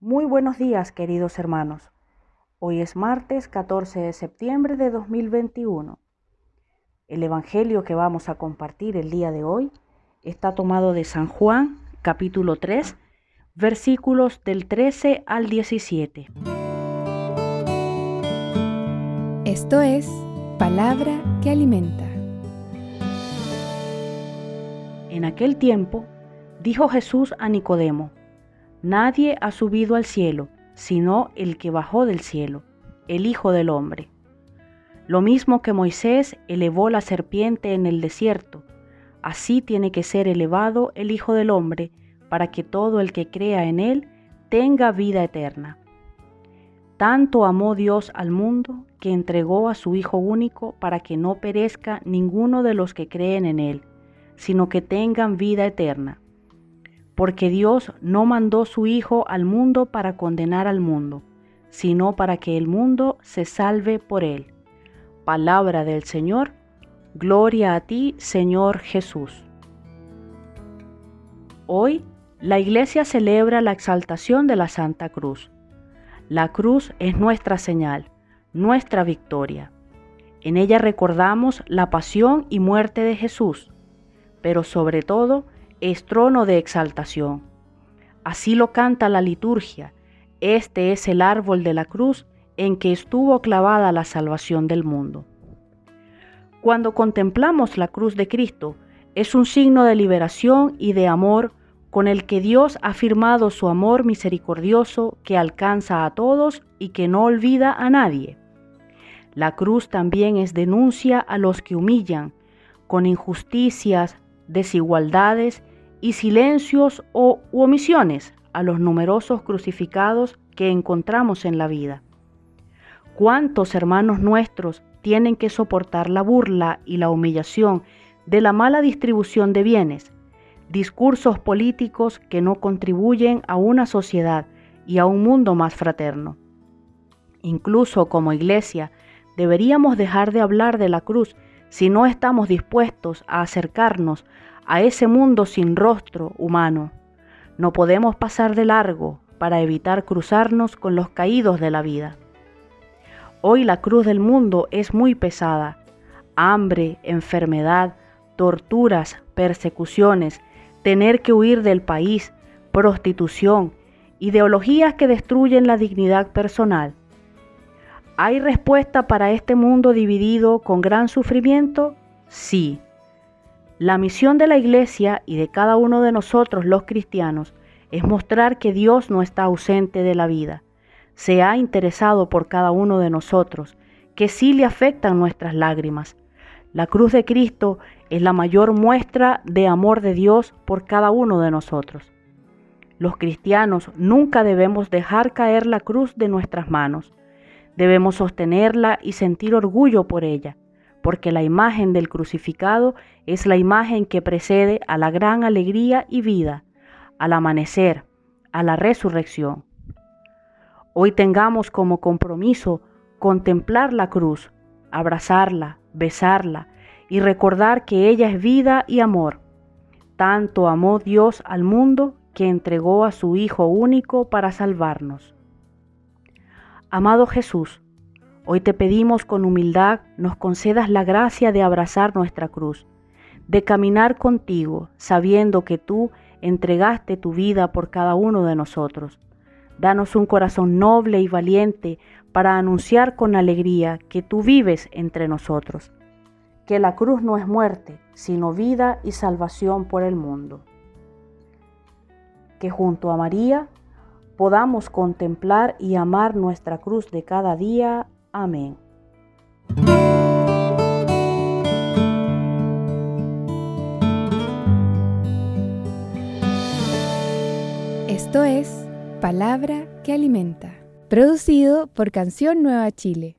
Muy buenos días, queridos hermanos. Hoy es martes 14 de septiembre de 2021. El Evangelio que vamos a compartir el día de hoy está tomado de San Juan, capítulo 3, versículos del 13 al 17. Esto es palabra que alimenta. En aquel tiempo dijo Jesús a Nicodemo, Nadie ha subido al cielo, sino el que bajó del cielo, el Hijo del Hombre. Lo mismo que Moisés elevó la serpiente en el desierto, así tiene que ser elevado el Hijo del Hombre, para que todo el que crea en él tenga vida eterna. Tanto amó Dios al mundo que entregó a su Hijo único para que no perezca ninguno de los que creen en Él, sino que tengan vida eterna. Porque Dios no mandó su Hijo al mundo para condenar al mundo, sino para que el mundo se salve por Él. Palabra del Señor, gloria a ti, Señor Jesús. Hoy la Iglesia celebra la exaltación de la Santa Cruz. La cruz es nuestra señal, nuestra victoria. En ella recordamos la pasión y muerte de Jesús, pero sobre todo es trono de exaltación. Así lo canta la liturgia. Este es el árbol de la cruz en que estuvo clavada la salvación del mundo. Cuando contemplamos la cruz de Cristo, es un signo de liberación y de amor con el que Dios ha firmado su amor misericordioso que alcanza a todos y que no olvida a nadie. La cruz también es denuncia a los que humillan, con injusticias, desigualdades y silencios o omisiones a los numerosos crucificados que encontramos en la vida. ¿Cuántos hermanos nuestros tienen que soportar la burla y la humillación de la mala distribución de bienes, discursos políticos que no contribuyen a una sociedad y a un mundo más fraterno. Incluso como iglesia, deberíamos dejar de hablar de la cruz si no estamos dispuestos a acercarnos a ese mundo sin rostro humano. No podemos pasar de largo para evitar cruzarnos con los caídos de la vida. Hoy la cruz del mundo es muy pesada. Hambre, enfermedad, torturas, persecuciones, tener que huir del país, prostitución, ideologías que destruyen la dignidad personal. ¿Hay respuesta para este mundo dividido con gran sufrimiento? Sí. La misión de la Iglesia y de cada uno de nosotros los cristianos es mostrar que Dios no está ausente de la vida, se ha interesado por cada uno de nosotros, que sí le afectan nuestras lágrimas. La cruz de Cristo es la mayor muestra de amor de Dios por cada uno de nosotros. Los cristianos nunca debemos dejar caer la cruz de nuestras manos. Debemos sostenerla y sentir orgullo por ella, porque la imagen del crucificado es la imagen que precede a la gran alegría y vida, al amanecer, a la resurrección. Hoy tengamos como compromiso contemplar la cruz, abrazarla, besarla, y recordar que ella es vida y amor. Tanto amó Dios al mundo que entregó a su Hijo único para salvarnos. Amado Jesús, hoy te pedimos con humildad nos concedas la gracia de abrazar nuestra cruz, de caminar contigo, sabiendo que tú entregaste tu vida por cada uno de nosotros. Danos un corazón noble y valiente para anunciar con alegría que tú vives entre nosotros que la cruz no es muerte, sino vida y salvación por el mundo. Que junto a María podamos contemplar y amar nuestra cruz de cada día. Amén. Esto es Palabra que Alimenta, producido por Canción Nueva Chile.